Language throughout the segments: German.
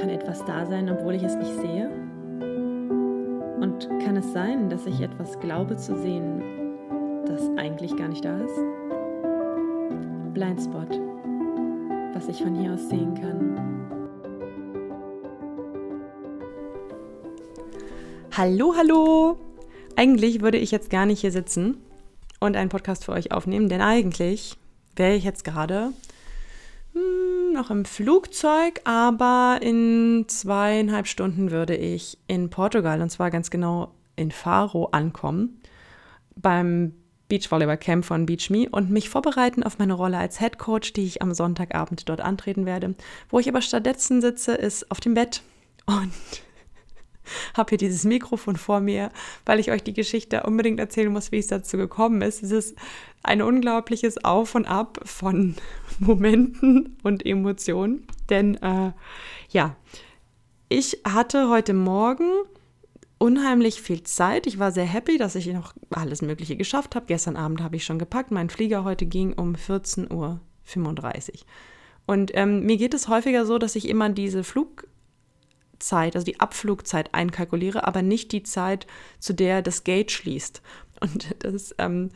Kann etwas da sein, obwohl ich es nicht sehe? Und kann es sein, dass ich etwas glaube zu sehen, das eigentlich gar nicht da ist? Blindspot, was ich von hier aus sehen kann. Hallo, hallo! Eigentlich würde ich jetzt gar nicht hier sitzen und einen Podcast für euch aufnehmen, denn eigentlich wäre ich jetzt gerade noch im Flugzeug, aber in zweieinhalb Stunden würde ich in Portugal und zwar ganz genau in Faro ankommen beim Beachvolleyball Camp von BeachMe und mich vorbereiten auf meine Rolle als Head Coach, die ich am Sonntagabend dort antreten werde. Wo ich aber stattdessen sitze, ist auf dem Bett und habe hier dieses Mikrofon vor mir, weil ich euch die Geschichte unbedingt erzählen muss, wie es dazu gekommen ist. Es ist ein unglaubliches Auf und Ab von Momenten und Emotionen. Denn äh, ja, ich hatte heute Morgen unheimlich viel Zeit. Ich war sehr happy, dass ich noch alles Mögliche geschafft habe. Gestern Abend habe ich schon gepackt. Mein Flieger heute ging um 14.35 Uhr. Und ähm, mir geht es häufiger so, dass ich immer diese Flug Zeit, also die Abflugzeit einkalkuliere, aber nicht die Zeit, zu der das Gate schließt. Und das ähm,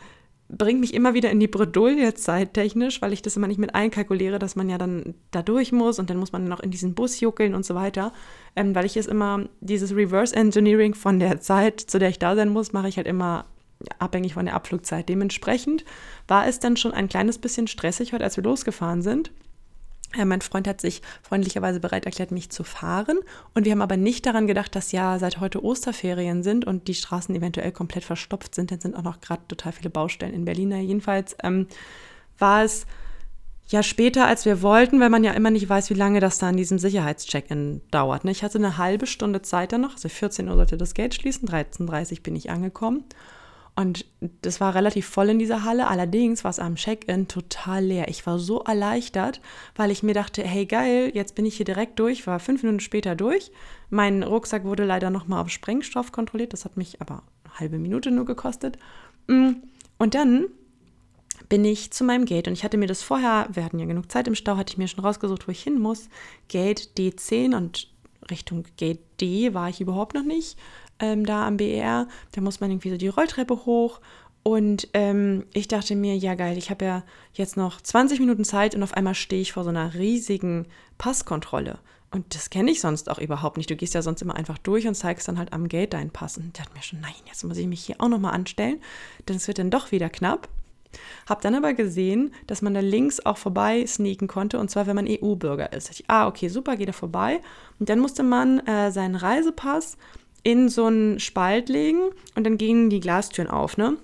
bringt mich immer wieder in die Bredouille zeittechnisch, weil ich das immer nicht mit einkalkuliere, dass man ja dann da durch muss und dann muss man noch in diesen Bus juckeln und so weiter. Ähm, weil ich es immer, dieses Reverse Engineering von der Zeit, zu der ich da sein muss, mache ich halt immer abhängig von der Abflugzeit. Dementsprechend war es dann schon ein kleines bisschen stressig heute, als wir losgefahren sind. Ja, mein Freund hat sich freundlicherweise bereit erklärt, mich zu fahren. Und wir haben aber nicht daran gedacht, dass ja seit heute Osterferien sind und die Straßen eventuell komplett verstopft sind. Dann sind auch noch gerade total viele Baustellen in Berlin. Jedenfalls ähm, war es ja später, als wir wollten, weil man ja immer nicht weiß, wie lange das da an diesem Sicherheitscheck-In dauert. Ne? Ich hatte eine halbe Stunde Zeit dann noch. Also 14 Uhr sollte das Gate schließen, 13.30 Uhr bin ich angekommen. Und das war relativ voll in dieser Halle. Allerdings war es am Check-in total leer. Ich war so erleichtert, weil ich mir dachte, hey geil, jetzt bin ich hier direkt durch. War fünf Minuten später durch. Mein Rucksack wurde leider nochmal auf Sprengstoff kontrolliert. Das hat mich aber eine halbe Minute nur gekostet. Mm. Und dann bin ich zu meinem Gate und ich hatte mir das vorher, wir hatten ja genug Zeit im Stau, hatte ich mir schon rausgesucht, wo ich hin muss. Gate D10 und Richtung Gate D war ich überhaupt noch nicht ähm, da am BER. Da muss man irgendwie so die Rolltreppe hoch. Und ähm, ich dachte mir, ja geil, ich habe ja jetzt noch 20 Minuten Zeit und auf einmal stehe ich vor so einer riesigen Passkontrolle. Und das kenne ich sonst auch überhaupt nicht. Du gehst ja sonst immer einfach durch und zeigst dann halt am Gate deinen Pass. Und ich dachte mir schon, nein, jetzt muss ich mich hier auch nochmal anstellen, denn es wird dann doch wieder knapp. Hab dann aber gesehen, dass man da links auch vorbei sneaken konnte, und zwar, wenn man EU-Bürger ist. Ich, ah, okay, super, geht da vorbei. Und dann musste man äh, seinen Reisepass in so einen Spalt legen und dann gingen die Glastüren auf, ne?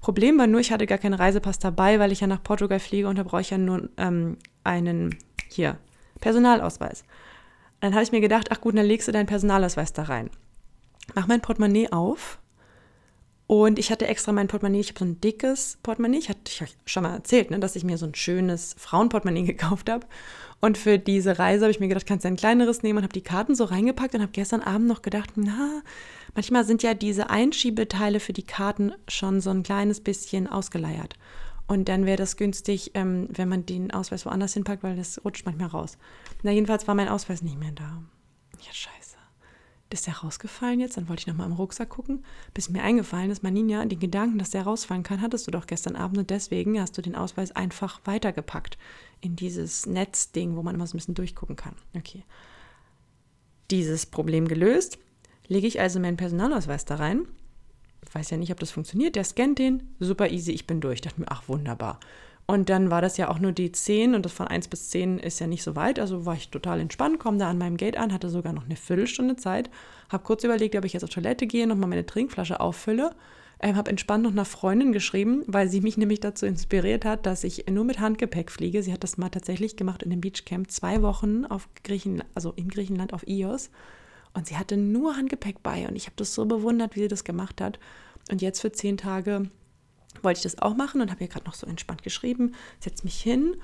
Problem war nur, ich hatte gar keinen Reisepass dabei, weil ich ja nach Portugal fliege und da brauche ich ja nur ähm, einen, hier, Personalausweis. Dann habe ich mir gedacht, ach gut, dann legst du deinen Personalausweis da rein. Mach mein Portemonnaie auf und ich hatte extra mein Portemonnaie, ich habe so ein dickes Portemonnaie, ich hatte euch schon mal erzählt, ne, dass ich mir so ein schönes Frauenportemonnaie gekauft habe. Und für diese Reise habe ich mir gedacht, kannst du ein kleineres nehmen und habe die Karten so reingepackt und habe gestern Abend noch gedacht, na, manchmal sind ja diese Einschiebeteile für die Karten schon so ein kleines bisschen ausgeleiert. Und dann wäre das günstig, ähm, wenn man den Ausweis woanders hinpackt, weil das rutscht manchmal raus. Na, jedenfalls war mein Ausweis nicht mehr da. Ja, scheiße ist der rausgefallen jetzt? Dann wollte ich nochmal im Rucksack gucken, bis mir eingefallen ist, Maninja, den Gedanken, dass der rausfallen kann, hattest du doch gestern Abend und deswegen hast du den Ausweis einfach weitergepackt in dieses Netzding, wo man immer so ein bisschen durchgucken kann. Okay. Dieses Problem gelöst, lege ich also meinen Personalausweis da rein. weiß ja nicht, ob das funktioniert. Der scannt den, super easy, ich bin durch. Ich dachte mir, ach wunderbar. Und dann war das ja auch nur die 10 und das von 1 bis 10 ist ja nicht so weit. Also war ich total entspannt, komme da an meinem Gate an, hatte sogar noch eine Viertelstunde Zeit. Habe kurz überlegt, ob ich jetzt auf Toilette gehe, nochmal meine Trinkflasche auffülle. Ähm, habe entspannt noch einer Freundin geschrieben, weil sie mich nämlich dazu inspiriert hat, dass ich nur mit Handgepäck fliege. Sie hat das mal tatsächlich gemacht in dem Beachcamp, zwei Wochen auf Griechenland, also in Griechenland auf Ios. Und sie hatte nur Handgepäck bei und ich habe das so bewundert, wie sie das gemacht hat. Und jetzt für zehn Tage wollte ich das auch machen und habe ihr gerade noch so entspannt geschrieben, setze mich hin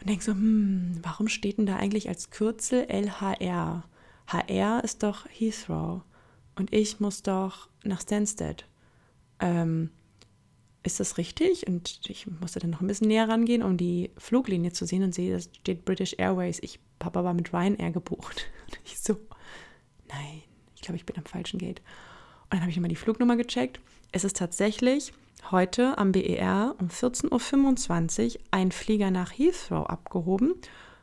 und denke so, hm, warum steht denn da eigentlich als Kürzel LHR? HR ist doch Heathrow und ich muss doch nach Stansted. Ähm, ist das richtig? Und ich musste dann noch ein bisschen näher rangehen, um die Fluglinie zu sehen und sehe, da steht British Airways. Ich, Papa war mit Ryanair gebucht. Und ich so, nein, ich glaube, ich bin am falschen Gate. Und dann habe ich nochmal die Flugnummer gecheckt. Es ist tatsächlich heute am BER um 14.25 Uhr ein Flieger nach Heathrow abgehoben,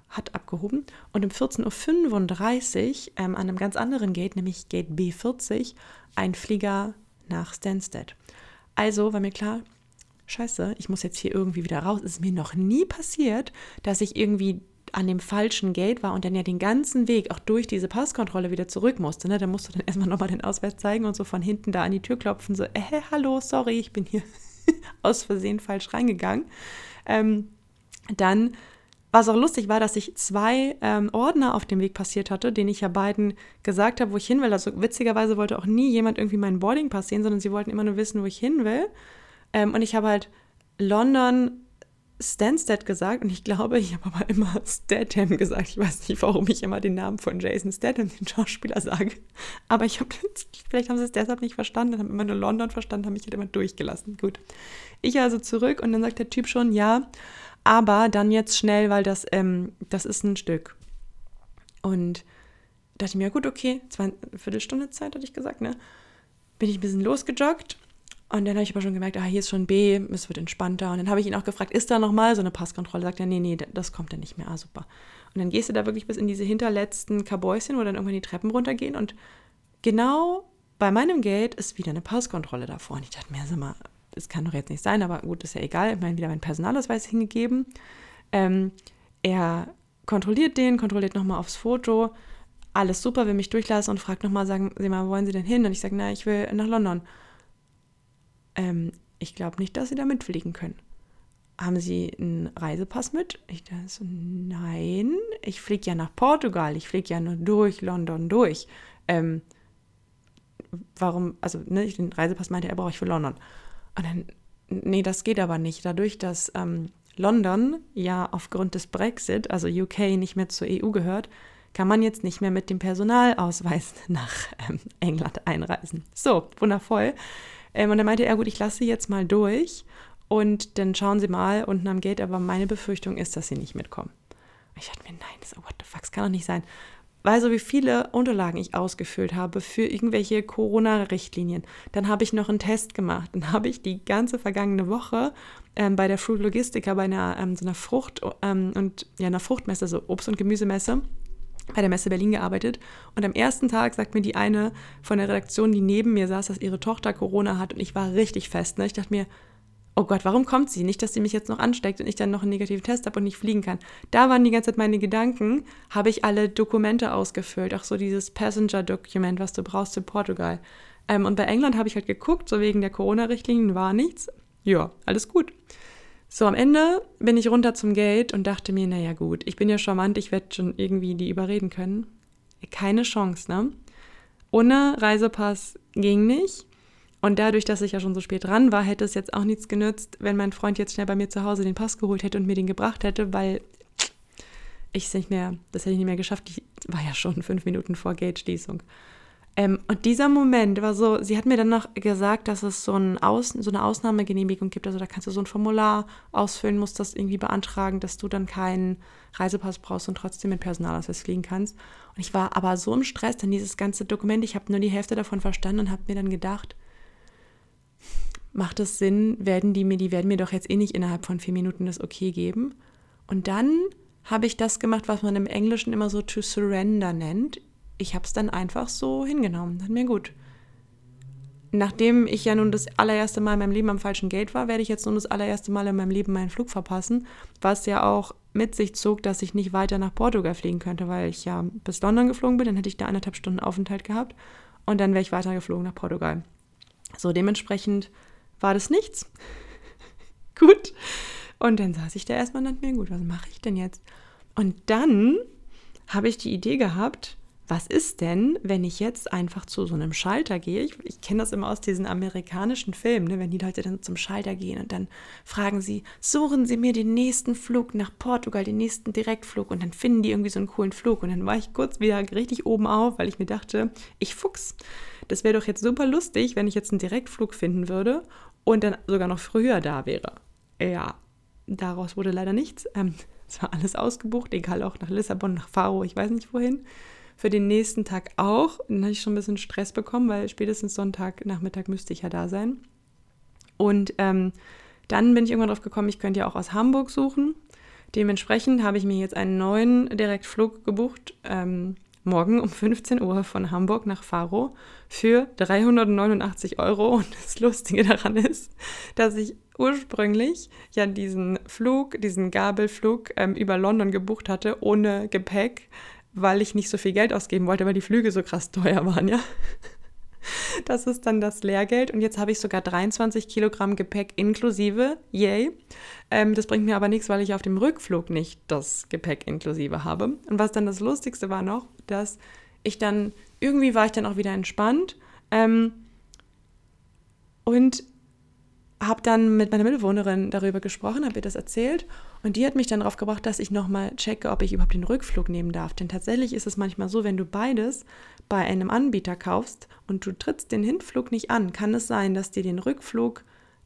hat abgehoben und um 14.35 Uhr ähm, an einem ganz anderen Gate, nämlich Gate B40, ein Flieger nach Stansted. Also war mir klar, scheiße, ich muss jetzt hier irgendwie wieder raus. Es ist mir noch nie passiert, dass ich irgendwie an dem falschen Gate war und dann ja den ganzen Weg auch durch diese Passkontrolle wieder zurück musste. Ne? Da musst du dann erstmal nochmal den Ausweis zeigen und so von hinten da an die Tür klopfen, so, äh, hallo, sorry, ich bin hier aus Versehen falsch reingegangen. Ähm, dann was auch lustig war, dass ich zwei ähm, Ordner auf dem Weg passiert hatte, denen ich ja beiden gesagt habe, wo ich hin will. Also witzigerweise wollte auch nie jemand irgendwie meinen Boardingpass sehen, sondern sie wollten immer nur wissen, wo ich hin will. Ähm, und ich habe halt London Stansted gesagt und ich glaube, ich habe aber immer Statham gesagt. Ich weiß nicht, warum ich immer den Namen von Jason Statham, den Schauspieler, sage. Aber ich habe, vielleicht haben sie es deshalb nicht verstanden, haben immer nur London verstanden, haben mich halt immer durchgelassen. Gut. Ich also zurück und dann sagt der Typ schon, ja, aber dann jetzt schnell, weil das, ähm, das ist ein Stück. Und dachte ich mir, gut, okay, zwei, Viertelstunde Zeit, hatte ich gesagt, ne? Bin ich ein bisschen losgejoggt und dann habe ich aber schon gemerkt, ah, hier ist schon B, es wird entspannter. Und dann habe ich ihn auch gefragt, ist da nochmal so eine Passkontrolle? Sagt er, nee, nee, das kommt dann nicht mehr. Ah, super. Und dann gehst du da wirklich bis in diese hinterletzten Kabäuschen, wo dann irgendwann die Treppen runtergehen. Und genau bei meinem Gate ist wieder eine Passkontrolle davor. Und ich dachte mir, sag mal, das kann doch jetzt nicht sein, aber gut, ist ja egal. Ich meine, wieder meinen Personalausweis hingegeben. Ähm, er kontrolliert den, kontrolliert nochmal aufs Foto. Alles super, will mich durchlassen und fragt nochmal, sagen Sie mal, wo wollen Sie denn hin? Und ich sage, na, ich will nach London ähm, ich glaube nicht, dass Sie da mitfliegen können. Haben Sie einen Reisepass mit? Ich dachte so, nein, ich fliege ja nach Portugal, ich fliege ja nur durch London durch. Ähm, warum, also ne, den Reisepass meinte er, brauche ich für London. Und dann, nee, das geht aber nicht. Dadurch, dass ähm, London ja aufgrund des Brexit, also UK, nicht mehr zur EU gehört, kann man jetzt nicht mehr mit dem Personalausweis nach ähm, England einreisen. So, wundervoll. Ähm, und dann meinte er, gut, ich lasse sie jetzt mal durch und dann schauen sie mal unten am Gate, aber meine Befürchtung ist, dass sie nicht mitkommen. Ich dachte mir, nein, das, what the fuck, das kann doch nicht sein. Weil so wie viele Unterlagen ich ausgefüllt habe für irgendwelche Corona-Richtlinien, dann habe ich noch einen Test gemacht. Dann habe ich die ganze vergangene Woche ähm, bei der Fruit Logistica, bei einer ähm, so einer Frucht- ähm, und ja, einer Fruchtmesse, so Obst- und Gemüsemesse, bei der Messe Berlin gearbeitet und am ersten Tag sagt mir die eine von der Redaktion, die neben mir saß, dass ihre Tochter Corona hat und ich war richtig fest. Ne? Ich dachte mir, oh Gott, warum kommt sie? Nicht, dass sie mich jetzt noch ansteckt und ich dann noch einen negativen Test habe und nicht fliegen kann. Da waren die ganze Zeit meine Gedanken, habe ich alle Dokumente ausgefüllt, auch so dieses Passenger-Dokument, was du brauchst für Portugal. Ähm, und bei England habe ich halt geguckt, so wegen der Corona-Richtlinien war nichts. Ja, alles gut. So, am Ende bin ich runter zum Gate und dachte mir, naja gut, ich bin ja charmant, ich werde schon irgendwie die überreden können. Keine Chance, ne? Ohne Reisepass ging nicht. Und dadurch, dass ich ja schon so spät dran war, hätte es jetzt auch nichts genützt, wenn mein Freund jetzt schnell bei mir zu Hause den Pass geholt hätte und mir den gebracht hätte, weil ich es nicht mehr, das hätte ich nicht mehr geschafft. Ich war ja schon fünf Minuten vor Gate-Schließung. Ähm, und dieser Moment war so, sie hat mir dann noch gesagt, dass es so, ein Aus, so eine Ausnahmegenehmigung gibt. Also da kannst du so ein Formular ausfüllen, musst das irgendwie beantragen, dass du dann keinen Reisepass brauchst und trotzdem mit Personalausweis fliegen kannst. Und ich war aber so im Stress, denn dieses ganze Dokument, ich habe nur die Hälfte davon verstanden und habe mir dann gedacht, macht es Sinn, werden die mir, die werden mir doch jetzt eh nicht innerhalb von vier Minuten das Okay geben. Und dann habe ich das gemacht, was man im Englischen immer so to surrender nennt ich habe es dann einfach so hingenommen. Dann mir gut. Nachdem ich ja nun das allererste Mal in meinem Leben am falschen Gate war, werde ich jetzt nun das allererste Mal in meinem Leben meinen Flug verpassen, was ja auch mit sich zog, dass ich nicht weiter nach Portugal fliegen könnte, weil ich ja bis London geflogen bin, dann hätte ich da anderthalb Stunden Aufenthalt gehabt und dann wäre ich weiter geflogen nach Portugal. So, dementsprechend war das nichts. gut. Und dann saß ich da erstmal und dachte mir, gut, was mache ich denn jetzt? Und dann habe ich die Idee gehabt, was ist denn, wenn ich jetzt einfach zu so einem Schalter gehe? Ich, ich kenne das immer aus diesen amerikanischen Filmen, ne? wenn die Leute dann zum Schalter gehen und dann fragen sie, suchen Sie mir den nächsten Flug nach Portugal, den nächsten Direktflug und dann finden die irgendwie so einen coolen Flug und dann war ich kurz wieder richtig oben auf, weil ich mir dachte, ich fuchs, das wäre doch jetzt super lustig, wenn ich jetzt einen Direktflug finden würde und dann sogar noch früher da wäre. Ja, daraus wurde leider nichts. Ähm, es war alles ausgebucht, egal auch nach Lissabon, nach Faro, ich weiß nicht wohin. Für den nächsten Tag auch. Dann hatte ich schon ein bisschen Stress bekommen, weil spätestens Sonntagnachmittag müsste ich ja da sein. Und ähm, dann bin ich irgendwann drauf gekommen, ich könnte ja auch aus Hamburg suchen. Dementsprechend habe ich mir jetzt einen neuen Direktflug gebucht, ähm, morgen um 15 Uhr von Hamburg nach Faro für 389 Euro. Und das Lustige daran ist, dass ich ursprünglich ja diesen Flug, diesen Gabelflug ähm, über London gebucht hatte, ohne Gepäck, weil ich nicht so viel Geld ausgeben wollte, weil die Flüge so krass teuer waren, ja. Das ist dann das Lehrgeld und jetzt habe ich sogar 23 Kilogramm Gepäck inklusive. Yay. Ähm, das bringt mir aber nichts, weil ich auf dem Rückflug nicht das Gepäck inklusive habe. Und was dann das Lustigste war noch, dass ich dann, irgendwie war ich dann auch wieder entspannt ähm, und habe dann mit meiner Mitbewohnerin darüber gesprochen, habe ihr das erzählt und die hat mich dann darauf gebracht, dass ich nochmal checke, ob ich überhaupt den Rückflug nehmen darf. Denn tatsächlich ist es manchmal so, wenn du beides bei einem Anbieter kaufst und du trittst den Hinflug nicht an, kann es sein, dass dir den Rückflug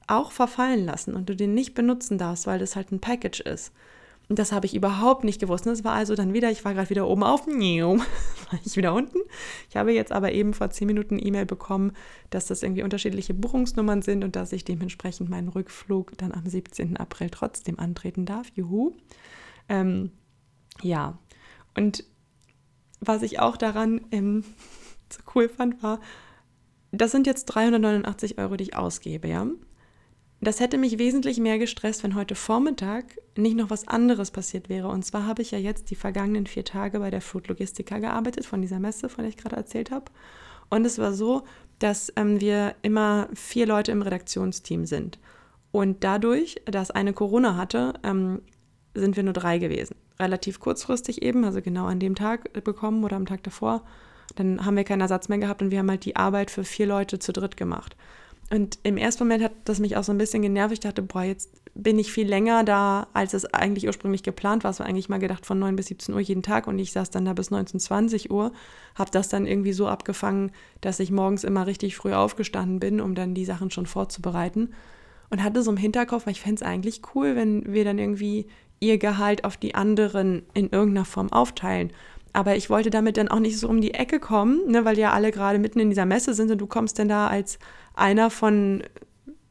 auch verfallen lassen und du den nicht benutzen darfst, weil das halt ein Package ist. Und das habe ich überhaupt nicht gewusst. Das war also dann wieder, ich war gerade wieder oben auf, war ich wieder unten. Ich habe jetzt aber eben vor zehn Minuten E-Mail bekommen, dass das irgendwie unterschiedliche Buchungsnummern sind und dass ich dementsprechend meinen Rückflug dann am 17. April trotzdem antreten darf. Juhu. Ähm, ja, und was ich auch daran ähm, so cool fand, war, das sind jetzt 389 Euro, die ich ausgebe, ja. Das hätte mich wesentlich mehr gestresst, wenn heute Vormittag nicht noch was anderes passiert wäre. Und zwar habe ich ja jetzt die vergangenen vier Tage bei der Food Logistica gearbeitet, von dieser Messe, von der ich gerade erzählt habe. Und es war so, dass ähm, wir immer vier Leute im Redaktionsteam sind. Und dadurch, dass eine Corona hatte, ähm, sind wir nur drei gewesen. Relativ kurzfristig eben, also genau an dem Tag bekommen oder am Tag davor. Dann haben wir keinen Ersatz mehr gehabt und wir haben halt die Arbeit für vier Leute zu dritt gemacht. Und im ersten Moment hat das mich auch so ein bisschen genervt. Ich dachte, boah, jetzt bin ich viel länger da, als es eigentlich ursprünglich geplant war. Es war eigentlich mal gedacht von 9 bis 17 Uhr jeden Tag und ich saß dann da bis 19, 20 Uhr. Habe das dann irgendwie so abgefangen, dass ich morgens immer richtig früh aufgestanden bin, um dann die Sachen schon vorzubereiten. Und hatte so im Hinterkopf, weil ich fände es eigentlich cool, wenn wir dann irgendwie ihr Gehalt auf die anderen in irgendeiner Form aufteilen. Aber ich wollte damit dann auch nicht so um die Ecke kommen, ne, weil ja alle gerade mitten in dieser Messe sind und du kommst dann da als einer von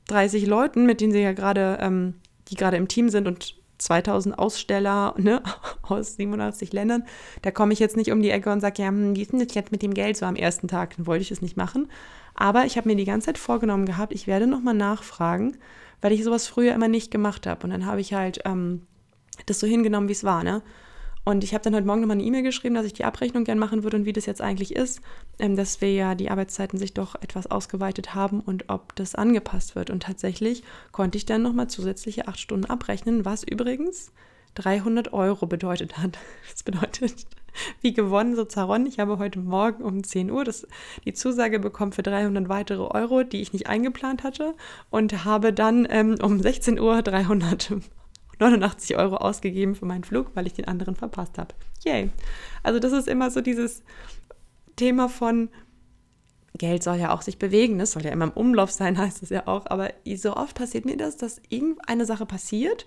30 Leuten, mit denen sie ja gerade, ähm, die gerade im Team sind und 2000 Aussteller ne, aus 87 Ländern. Da komme ich jetzt nicht um die Ecke und sage, ja, hm, wie ist denn das jetzt mit dem Geld so am ersten Tag? Dann wollte ich es nicht machen. Aber ich habe mir die ganze Zeit vorgenommen gehabt, ich werde nochmal nachfragen, weil ich sowas früher immer nicht gemacht habe. Und dann habe ich halt ähm, das so hingenommen, wie es war. Ne? Und ich habe dann heute Morgen nochmal eine E-Mail geschrieben, dass ich die Abrechnung gern machen würde und wie das jetzt eigentlich ist, ähm, dass wir ja die Arbeitszeiten sich doch etwas ausgeweitet haben und ob das angepasst wird. Und tatsächlich konnte ich dann nochmal zusätzliche acht Stunden abrechnen, was übrigens 300 Euro bedeutet hat. Das bedeutet, wie gewonnen so Zaron. Ich habe heute Morgen um 10 Uhr das, die Zusage bekommen für 300 weitere Euro, die ich nicht eingeplant hatte und habe dann ähm, um 16 Uhr 300 89 Euro ausgegeben für meinen Flug, weil ich den anderen verpasst habe. Yay. Also das ist immer so dieses Thema von Geld soll ja auch sich bewegen, das soll ja immer im Umlauf sein, heißt es ja auch. Aber so oft passiert mir das, dass irgendeine Sache passiert,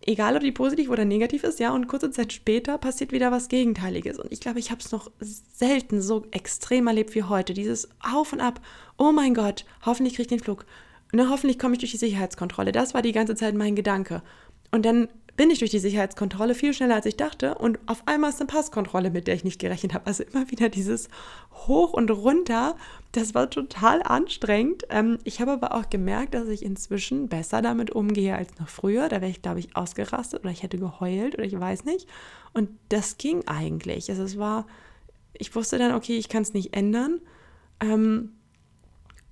egal ob die positiv oder negativ ist, ja, und kurze Zeit später passiert wieder was Gegenteiliges. Und ich glaube, ich habe es noch selten so extrem erlebt wie heute. Dieses Auf und Ab, oh mein Gott, hoffentlich kriege ich den Flug. Ne, hoffentlich komme ich durch die Sicherheitskontrolle. Das war die ganze Zeit mein Gedanke. Und dann bin ich durch die Sicherheitskontrolle viel schneller als ich dachte und auf einmal ist eine Passkontrolle, mit der ich nicht gerechnet habe. Also immer wieder dieses Hoch und runter. Das war total anstrengend. Ähm, ich habe aber auch gemerkt, dass ich inzwischen besser damit umgehe als noch früher. Da wäre ich, glaube ich, ausgerastet oder ich hätte geheult oder ich weiß nicht. Und das ging eigentlich. Also es war, ich wusste dann, okay, ich kann es nicht ändern. Ähm,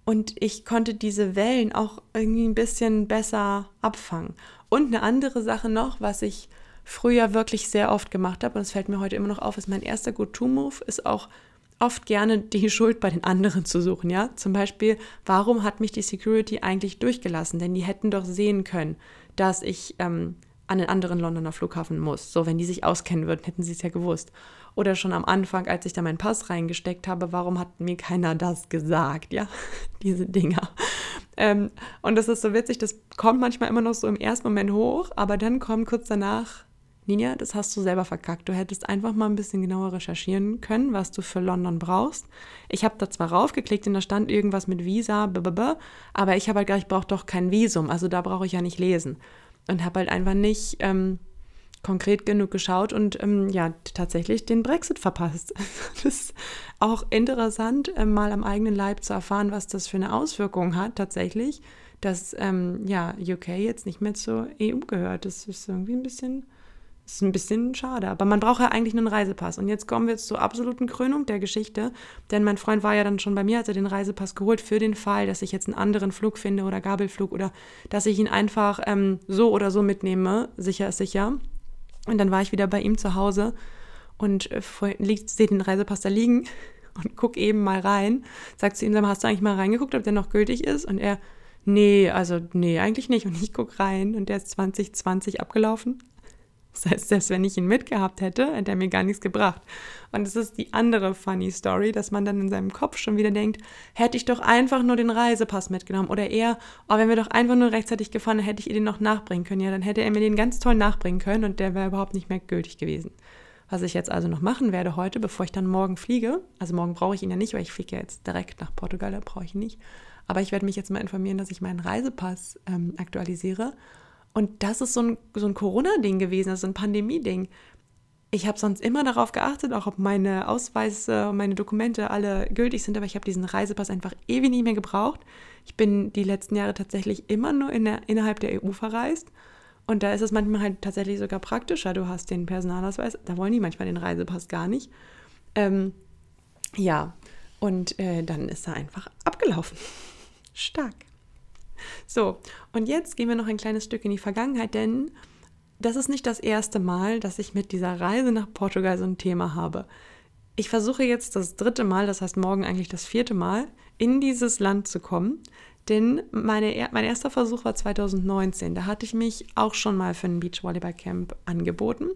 und ich konnte diese Wellen auch irgendwie ein bisschen besser abfangen. Und eine andere Sache noch, was ich früher wirklich sehr oft gemacht habe, und es fällt mir heute immer noch auf, ist mein erster Go-To-Move, ist auch oft gerne die Schuld bei den anderen zu suchen, ja. Zum Beispiel, warum hat mich die Security eigentlich durchgelassen? Denn die hätten doch sehen können, dass ich ähm, an den anderen Londoner Flughafen muss. So, wenn die sich auskennen würden, hätten sie es ja gewusst. Oder schon am Anfang, als ich da meinen Pass reingesteckt habe, warum hat mir keiner das gesagt? Ja, diese Dinger. Ähm, und das ist so witzig, das kommt manchmal immer noch so im ersten Moment hoch, aber dann kommt kurz danach Ninja, das hast du selber verkackt. Du hättest einfach mal ein bisschen genauer recherchieren können, was du für London brauchst. Ich habe da zwar raufgeklickt und da stand irgendwas mit Visa, blablabla, aber ich habe halt gedacht, ich brauche doch kein Visum, also da brauche ich ja nicht lesen. Und habe halt einfach nicht ähm, konkret genug geschaut und ähm, ja, tatsächlich den Brexit verpasst. das ist auch interessant, äh, mal am eigenen Leib zu erfahren, was das für eine Auswirkung hat, tatsächlich, dass ähm, ja, UK jetzt nicht mehr zur EU gehört. Das ist irgendwie ein bisschen ist ein bisschen schade, aber man braucht ja eigentlich einen Reisepass. Und jetzt kommen wir zur absoluten Krönung der Geschichte, denn mein Freund war ja dann schon bei mir, als er den Reisepass geholt, für den Fall, dass ich jetzt einen anderen Flug finde oder Gabelflug oder dass ich ihn einfach ähm, so oder so mitnehme. Sicher ist sicher. Und dann war ich wieder bei ihm zu Hause und äh, sehe den Reisepass da liegen und guck eben mal rein. Sagt zu ihm, hast du eigentlich mal reingeguckt, ob der noch gültig ist? Und er, nee, also nee, eigentlich nicht. Und ich guck rein und der ist 2020 abgelaufen. Das heißt, selbst wenn ich ihn mitgehabt hätte, hätte er mir gar nichts gebracht. Und es ist die andere funny Story, dass man dann in seinem Kopf schon wieder denkt, hätte ich doch einfach nur den Reisepass mitgenommen. Oder eher, oh, wenn wir doch einfach nur rechtzeitig gefahren, dann hätte ich ihr den noch nachbringen können. Ja, dann hätte er mir den ganz toll nachbringen können und der wäre überhaupt nicht mehr gültig gewesen. Was ich jetzt also noch machen werde heute, bevor ich dann morgen fliege, also morgen brauche ich ihn ja nicht, weil ich fliege ja jetzt direkt nach Portugal, da brauche ich ihn nicht. Aber ich werde mich jetzt mal informieren, dass ich meinen Reisepass ähm, aktualisiere und das ist so ein, so ein Corona-Ding gewesen, also ein Pandemie-Ding. Ich habe sonst immer darauf geachtet, auch ob meine Ausweise, meine Dokumente alle gültig sind, aber ich habe diesen Reisepass einfach ewig nicht mehr gebraucht. Ich bin die letzten Jahre tatsächlich immer nur in der, innerhalb der EU verreist. Und da ist es manchmal halt tatsächlich sogar praktischer. Du hast den Personalausweis, da wollen die manchmal den Reisepass gar nicht. Ähm, ja, und äh, dann ist er einfach abgelaufen. Stark. So, und jetzt gehen wir noch ein kleines Stück in die Vergangenheit, denn das ist nicht das erste Mal, dass ich mit dieser Reise nach Portugal so ein Thema habe. Ich versuche jetzt das dritte Mal, das heißt morgen eigentlich das vierte Mal, in dieses Land zu kommen. Denn meine, mein erster Versuch war 2019. Da hatte ich mich auch schon mal für ein Beachvolleyball-Camp angeboten,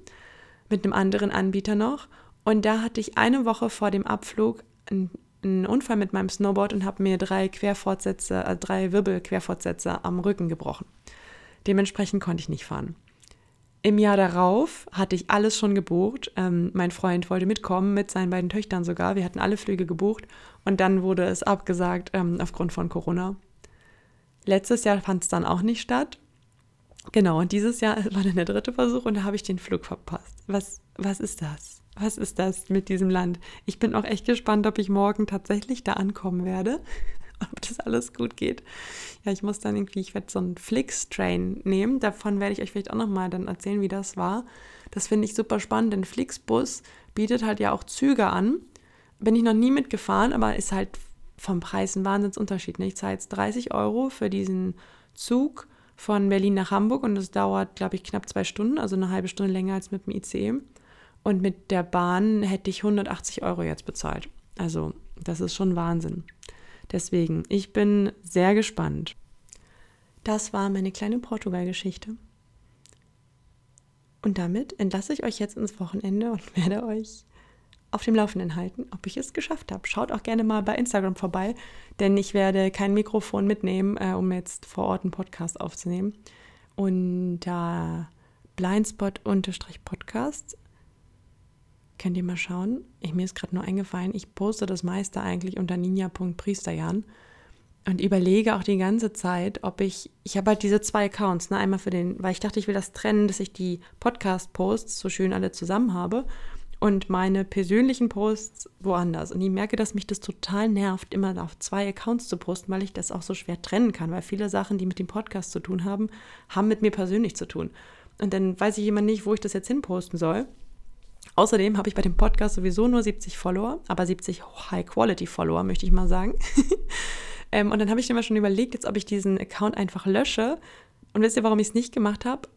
mit einem anderen Anbieter noch. Und da hatte ich eine Woche vor dem Abflug ein einen Unfall mit meinem Snowboard und habe mir drei Querfortsätze, äh, drei Wirbelquerfortsätze am Rücken gebrochen. Dementsprechend konnte ich nicht fahren. Im Jahr darauf hatte ich alles schon gebucht. Ähm, mein Freund wollte mitkommen, mit seinen beiden Töchtern sogar. Wir hatten alle Flüge gebucht und dann wurde es abgesagt ähm, aufgrund von Corona. Letztes Jahr fand es dann auch nicht statt. Genau, und dieses Jahr war dann der dritte Versuch und da habe ich den Flug verpasst. Was, was ist das? Was ist das mit diesem Land? Ich bin auch echt gespannt, ob ich morgen tatsächlich da ankommen werde. Ob das alles gut geht. Ja, ich muss dann irgendwie, ich werde so einen Flix-Train nehmen. Davon werde ich euch vielleicht auch nochmal dann erzählen, wie das war. Das finde ich super spannend, denn Flixbus bietet halt ja auch Züge an. Bin ich noch nie mitgefahren, aber ist halt vom Preis ein Wahnsinnsunterschied. Ich zahle jetzt 30 Euro für diesen Zug von Berlin nach Hamburg und es dauert, glaube ich, knapp zwei Stunden, also eine halbe Stunde länger als mit dem ICE. Und mit der Bahn hätte ich 180 Euro jetzt bezahlt. Also das ist schon Wahnsinn. Deswegen, ich bin sehr gespannt. Das war meine kleine Portugal-Geschichte. Und damit entlasse ich euch jetzt ins Wochenende und werde euch auf dem Laufenden halten, ob ich es geschafft habe. Schaut auch gerne mal bei Instagram vorbei, denn ich werde kein Mikrofon mitnehmen, äh, um jetzt vor Ort einen Podcast aufzunehmen. Und da äh, blindspot-podcast Könnt ihr mal schauen? Ich, mir ist gerade nur eingefallen, ich poste das meiste eigentlich unter ninja.priesterjan und überlege auch die ganze Zeit, ob ich, ich habe halt diese zwei Accounts, ne, einmal für den, weil ich dachte, ich will das trennen, dass ich die Podcast-Posts so schön alle zusammen habe und meine persönlichen Posts woanders. Und ich merke, dass mich das total nervt, immer auf zwei Accounts zu posten, weil ich das auch so schwer trennen kann, weil viele Sachen, die mit dem Podcast zu tun haben, haben mit mir persönlich zu tun. Und dann weiß ich immer nicht, wo ich das jetzt hinposten soll. Außerdem habe ich bei dem Podcast sowieso nur 70 Follower, aber 70 High-Quality-Follower, möchte ich mal sagen. ähm, und dann habe ich mir schon überlegt, jetzt ob ich diesen Account einfach lösche. Und wisst ihr, warum ich es nicht gemacht habe?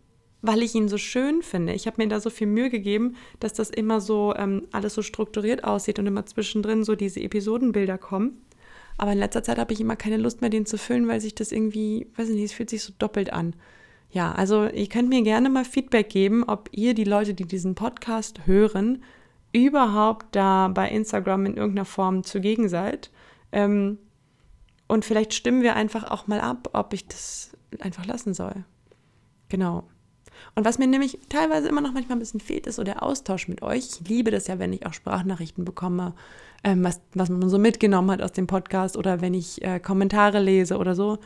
Weil ich ihn so schön finde. Ich habe mir da so viel Mühe gegeben, dass das immer so ähm, alles so strukturiert aussieht und immer zwischendrin so diese Episodenbilder kommen. Aber in letzter Zeit habe ich immer keine Lust mehr, den zu füllen, weil sich das irgendwie, weiß ich nicht, es fühlt sich so doppelt an. Ja, also ihr könnt mir gerne mal Feedback geben, ob ihr die Leute, die diesen Podcast hören, überhaupt da bei Instagram in irgendeiner Form zugegen seid. Ähm, und vielleicht stimmen wir einfach auch mal ab, ob ich das einfach lassen soll. Genau. Und was mir nämlich teilweise immer noch manchmal ein bisschen fehlt, ist so der Austausch mit euch. Ich liebe das ja, wenn ich auch Sprachnachrichten bekomme, ähm, was, was man so mitgenommen hat aus dem Podcast oder wenn ich äh, Kommentare lese oder so.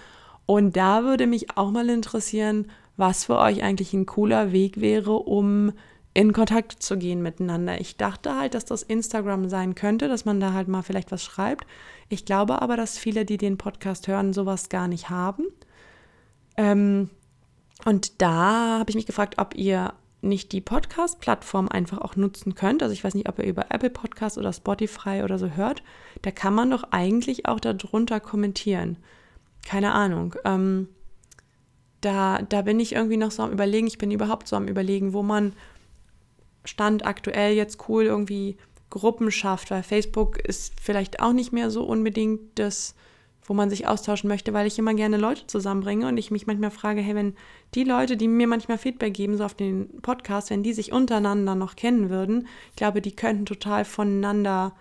Und da würde mich auch mal interessieren, was für euch eigentlich ein cooler Weg wäre, um in Kontakt zu gehen miteinander. Ich dachte halt, dass das Instagram sein könnte, dass man da halt mal vielleicht was schreibt. Ich glaube aber, dass viele, die den Podcast hören, sowas gar nicht haben. Ähm, und da habe ich mich gefragt, ob ihr nicht die Podcast-Plattform einfach auch nutzen könnt. Also ich weiß nicht, ob ihr über Apple Podcast oder Spotify oder so hört. Da kann man doch eigentlich auch darunter kommentieren. Keine Ahnung. Ähm, da, da bin ich irgendwie noch so am Überlegen. Ich bin überhaupt so am Überlegen, wo man Stand aktuell jetzt cool irgendwie Gruppen schafft, weil Facebook ist vielleicht auch nicht mehr so unbedingt das wo man sich austauschen möchte, weil ich immer gerne Leute zusammenbringe und ich mich manchmal frage, hey, wenn die Leute, die mir manchmal Feedback geben, so auf den Podcast, wenn die sich untereinander noch kennen würden, ich glaube, die könnten total voneinander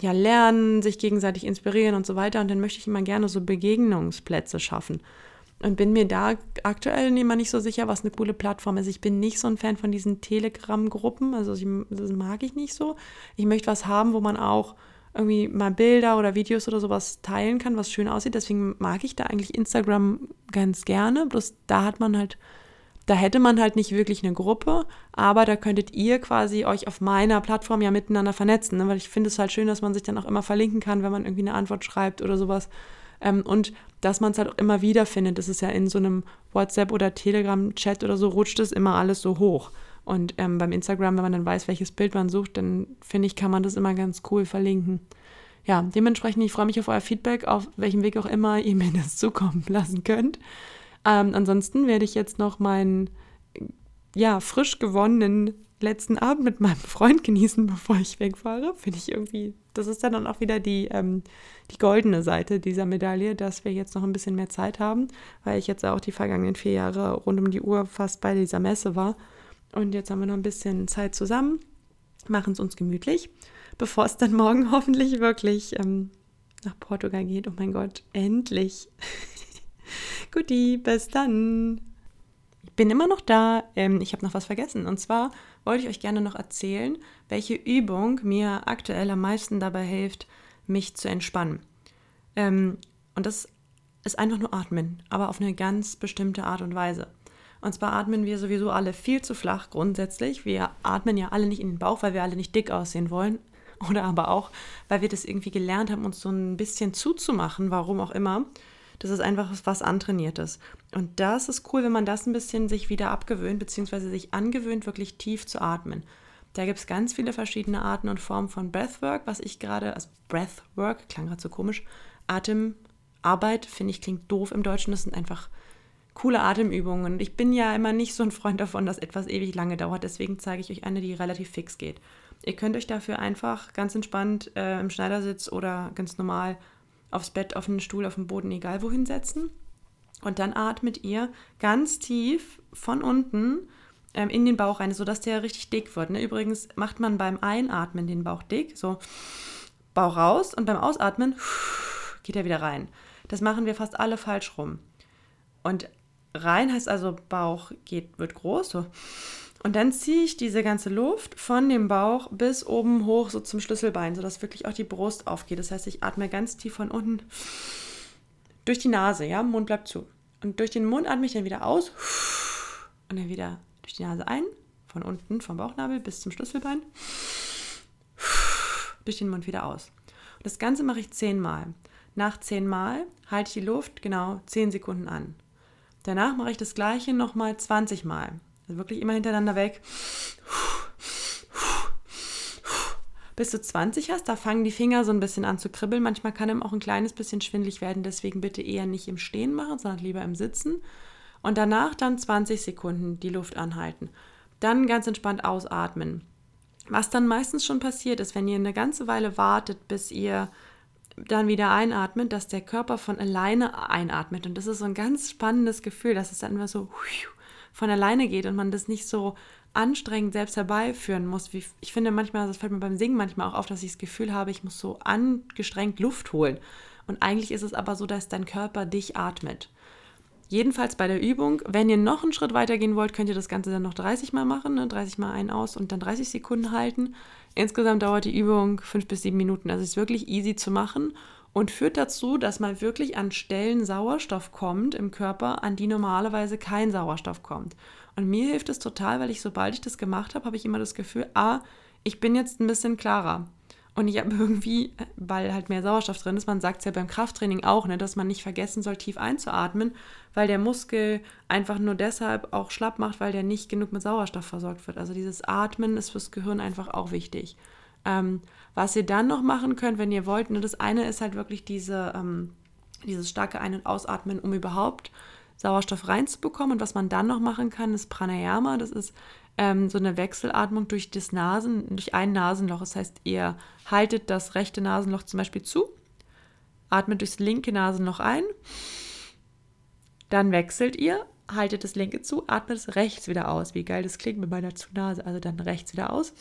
ja lernen, sich gegenseitig inspirieren und so weiter. Und dann möchte ich immer gerne so Begegnungsplätze schaffen. Und bin mir da aktuell immer nicht so sicher, was eine coole Plattform ist. Ich bin nicht so ein Fan von diesen Telegram-Gruppen, also ich, das mag ich nicht so. Ich möchte was haben, wo man auch irgendwie mal Bilder oder Videos oder sowas teilen kann, was schön aussieht. Deswegen mag ich da eigentlich Instagram ganz gerne. Bloß da hat man halt, da hätte man halt nicht wirklich eine Gruppe, aber da könntet ihr quasi euch auf meiner Plattform ja miteinander vernetzen. Ne? Weil ich finde es halt schön, dass man sich dann auch immer verlinken kann, wenn man irgendwie eine Antwort schreibt oder sowas. Ähm, und dass man es halt auch immer wieder findet. Das ist ja in so einem WhatsApp oder Telegram-Chat oder so, rutscht es immer alles so hoch. Und ähm, beim Instagram, wenn man dann weiß, welches Bild man sucht, dann finde ich, kann man das immer ganz cool verlinken. Ja, dementsprechend, ich freue mich auf euer Feedback, auf welchem Weg auch immer ihr mir das zukommen lassen könnt. Ähm, ansonsten werde ich jetzt noch meinen, ja, frisch gewonnenen letzten Abend mit meinem Freund genießen, bevor ich wegfahre. Finde ich irgendwie, das ist dann auch wieder die, ähm, die goldene Seite dieser Medaille, dass wir jetzt noch ein bisschen mehr Zeit haben, weil ich jetzt auch die vergangenen vier Jahre rund um die Uhr fast bei dieser Messe war und jetzt haben wir noch ein bisschen Zeit zusammen, machen es uns gemütlich, bevor es dann morgen hoffentlich wirklich ähm, nach Portugal geht. Oh mein Gott, endlich. Guti, bis dann. Ich bin immer noch da. Ähm, ich habe noch was vergessen. Und zwar wollte ich euch gerne noch erzählen, welche Übung mir aktuell am meisten dabei hilft, mich zu entspannen. Ähm, und das ist einfach nur atmen, aber auf eine ganz bestimmte Art und Weise. Und zwar atmen wir sowieso alle viel zu flach grundsätzlich. Wir atmen ja alle nicht in den Bauch, weil wir alle nicht dick aussehen wollen. Oder aber auch, weil wir das irgendwie gelernt haben, uns so ein bisschen zuzumachen, warum auch immer. Das ist einfach was antrainiertes. Und das ist cool, wenn man das ein bisschen sich wieder abgewöhnt, beziehungsweise sich angewöhnt, wirklich tief zu atmen. Da gibt es ganz viele verschiedene Arten und Formen von Breathwork, was ich gerade, also Breathwork, klang gerade so komisch, Atemarbeit, finde ich, klingt doof im Deutschen. Das sind einfach coole Atemübungen. Und ich bin ja immer nicht so ein Freund davon, dass etwas ewig lange dauert. Deswegen zeige ich euch eine, die relativ fix geht. Ihr könnt euch dafür einfach ganz entspannt äh, im Schneidersitz oder ganz normal aufs Bett, auf einen Stuhl, auf den Boden, egal wohin setzen. Und dann atmet ihr ganz tief von unten ähm, in den Bauch rein, sodass der richtig dick wird. Ne? Übrigens macht man beim Einatmen den Bauch dick, so Bauch raus und beim Ausatmen geht er wieder rein. Das machen wir fast alle falsch rum. Und rein heißt also Bauch geht, wird groß. So. Und dann ziehe ich diese ganze Luft von dem Bauch bis oben hoch, so zum Schlüsselbein, sodass wirklich auch die Brust aufgeht. Das heißt, ich atme ganz tief von unten durch die Nase, ja, Mund bleibt zu. Und durch den Mund atme ich dann wieder aus und dann wieder durch die Nase ein, von unten, vom Bauchnabel bis zum Schlüsselbein, durch den Mund wieder aus. Und das Ganze mache ich zehnmal. Nach zehnmal halte ich die Luft genau zehn Sekunden an. Danach mache ich das gleiche nochmal 20 Mal. Also wirklich immer hintereinander weg. Bis du 20 hast, da fangen die Finger so ein bisschen an zu kribbeln. Manchmal kann ihm auch ein kleines bisschen schwindlig werden, deswegen bitte eher nicht im Stehen machen, sondern lieber im Sitzen. Und danach dann 20 Sekunden die Luft anhalten. Dann ganz entspannt ausatmen. Was dann meistens schon passiert ist, wenn ihr eine ganze Weile wartet, bis ihr dann wieder einatmet, dass der Körper von alleine einatmet. Und das ist so ein ganz spannendes Gefühl, dass es dann immer so von alleine geht und man das nicht so anstrengend selbst herbeiführen muss. Wie, ich finde manchmal, das fällt mir beim Singen manchmal auch auf, dass ich das Gefühl habe, ich muss so angestrengt Luft holen. Und eigentlich ist es aber so, dass dein Körper dich atmet. Jedenfalls bei der Übung, wenn ihr noch einen Schritt weiter gehen wollt, könnt ihr das Ganze dann noch 30 Mal machen, ne? 30 Mal ein aus und dann 30 Sekunden halten. Insgesamt dauert die Übung 5 bis 7 Minuten, also ist wirklich easy zu machen und führt dazu, dass man wirklich an Stellen Sauerstoff kommt im Körper, an die normalerweise kein Sauerstoff kommt. Und mir hilft es total, weil ich, sobald ich das gemacht habe, habe ich immer das Gefühl, ah, ich bin jetzt ein bisschen klarer. Und ich habe irgendwie, weil halt mehr Sauerstoff drin ist, man sagt es ja beim Krafttraining auch, ne, dass man nicht vergessen soll, tief einzuatmen, weil der Muskel einfach nur deshalb auch schlapp macht, weil der nicht genug mit Sauerstoff versorgt wird. Also dieses Atmen ist fürs Gehirn einfach auch wichtig. Ähm, was ihr dann noch machen könnt, wenn ihr wollt, ne, das eine ist halt wirklich diese, ähm, dieses starke Ein- und Ausatmen, um überhaupt Sauerstoff reinzubekommen. Und was man dann noch machen kann, ist Pranayama. Das ist ähm, so eine Wechselatmung durch das Nasen, durch ein Nasenloch. Das heißt, ihr haltet das rechte Nasenloch zum Beispiel zu, atmet durchs linke Nasenloch ein, dann wechselt ihr, haltet das linke zu, atmet es rechts wieder aus. Wie geil das klingt mit meiner Zu-Nase. Also dann rechts wieder aus,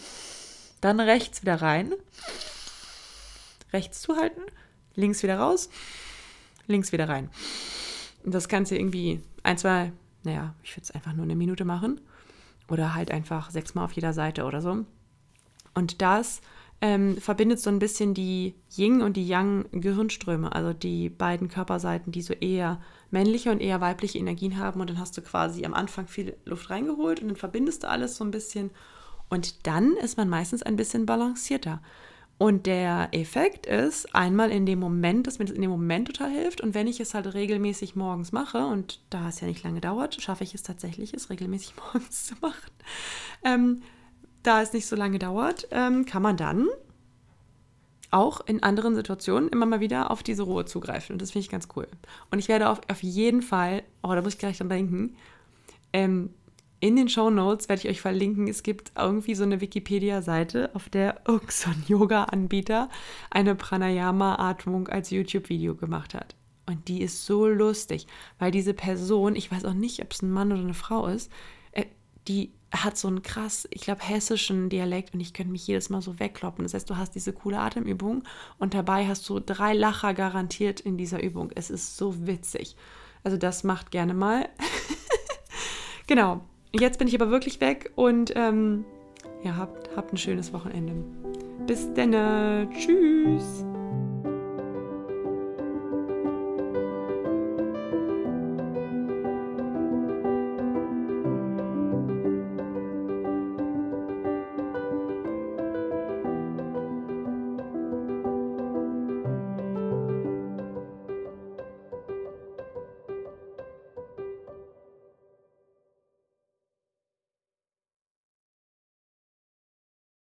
dann rechts wieder rein, rechts zuhalten, links wieder raus, links wieder rein. Und das kannst du irgendwie ein, zwei, naja, ich würde es einfach nur eine Minute machen. Oder halt einfach sechsmal auf jeder Seite oder so. Und das ähm, verbindet so ein bisschen die Yin und die Yang Gehirnströme, also die beiden Körperseiten, die so eher männliche und eher weibliche Energien haben. Und dann hast du quasi am Anfang viel Luft reingeholt und dann verbindest du alles so ein bisschen. Und dann ist man meistens ein bisschen balancierter. Und der Effekt ist einmal in dem Moment, dass mir das in dem Moment total hilft. Und wenn ich es halt regelmäßig morgens mache, und da es ja nicht lange dauert, schaffe ich es tatsächlich, es regelmäßig morgens zu machen. Ähm, da es nicht so lange dauert, ähm, kann man dann auch in anderen Situationen immer mal wieder auf diese Ruhe zugreifen. Und das finde ich ganz cool. Und ich werde auf, auf jeden Fall, oh, da muss ich gleich dran denken, ähm, in den Show Notes werde ich euch verlinken. Es gibt irgendwie so eine Wikipedia-Seite, auf der irgendein Yoga-Anbieter eine Pranayama-Atmung als YouTube-Video gemacht hat. Und die ist so lustig, weil diese Person, ich weiß auch nicht, ob es ein Mann oder eine Frau ist, äh, die hat so einen krass, ich glaube, hessischen Dialekt und ich könnte mich jedes Mal so wegkloppen. Das heißt, du hast diese coole Atemübung und dabei hast du drei Lacher garantiert in dieser Übung. Es ist so witzig. Also das macht gerne mal. genau. Jetzt bin ich aber wirklich weg und ähm, ja, habt, habt ein schönes Wochenende. Bis dann. Tschüss.